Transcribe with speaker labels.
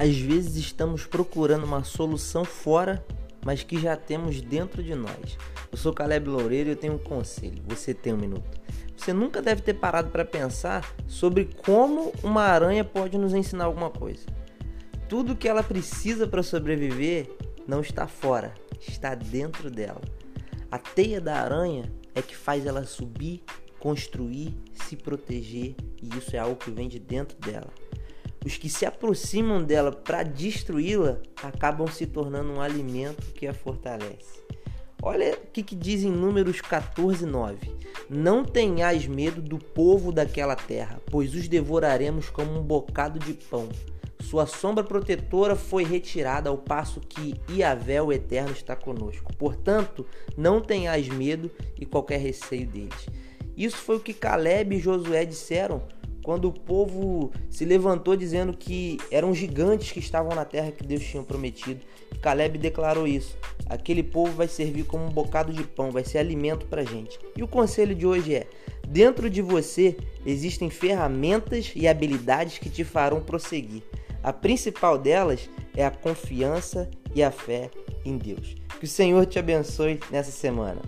Speaker 1: Às vezes estamos procurando uma solução fora, mas que já temos dentro de nós. Eu sou Caleb Loureiro e eu tenho um conselho. Você tem um minuto. Você nunca deve ter parado para pensar sobre como uma aranha pode nos ensinar alguma coisa. Tudo que ela precisa para sobreviver não está fora, está dentro dela. A teia da aranha é que faz ela subir, construir, se proteger, e isso é algo que vem de dentro dela. Os que se aproximam dela para destruí-la acabam se tornando um alimento que a fortalece. Olha o que, que diz em Números 14, 9. Não tenhais medo do povo daquela terra, pois os devoraremos como um bocado de pão. Sua sombra protetora foi retirada ao passo que Iavé, o Eterno, está conosco. Portanto, não tenhais medo e qualquer receio deles. Isso foi o que Caleb e Josué disseram quando o povo se levantou dizendo que eram gigantes que estavam na terra que Deus tinha prometido. Caleb declarou isso. Aquele povo vai servir como um bocado de pão, vai ser alimento para gente. E o conselho de hoje é: dentro de você existem ferramentas e habilidades que te farão prosseguir. A principal delas é a confiança e a fé em Deus. Que o Senhor te abençoe nessa semana.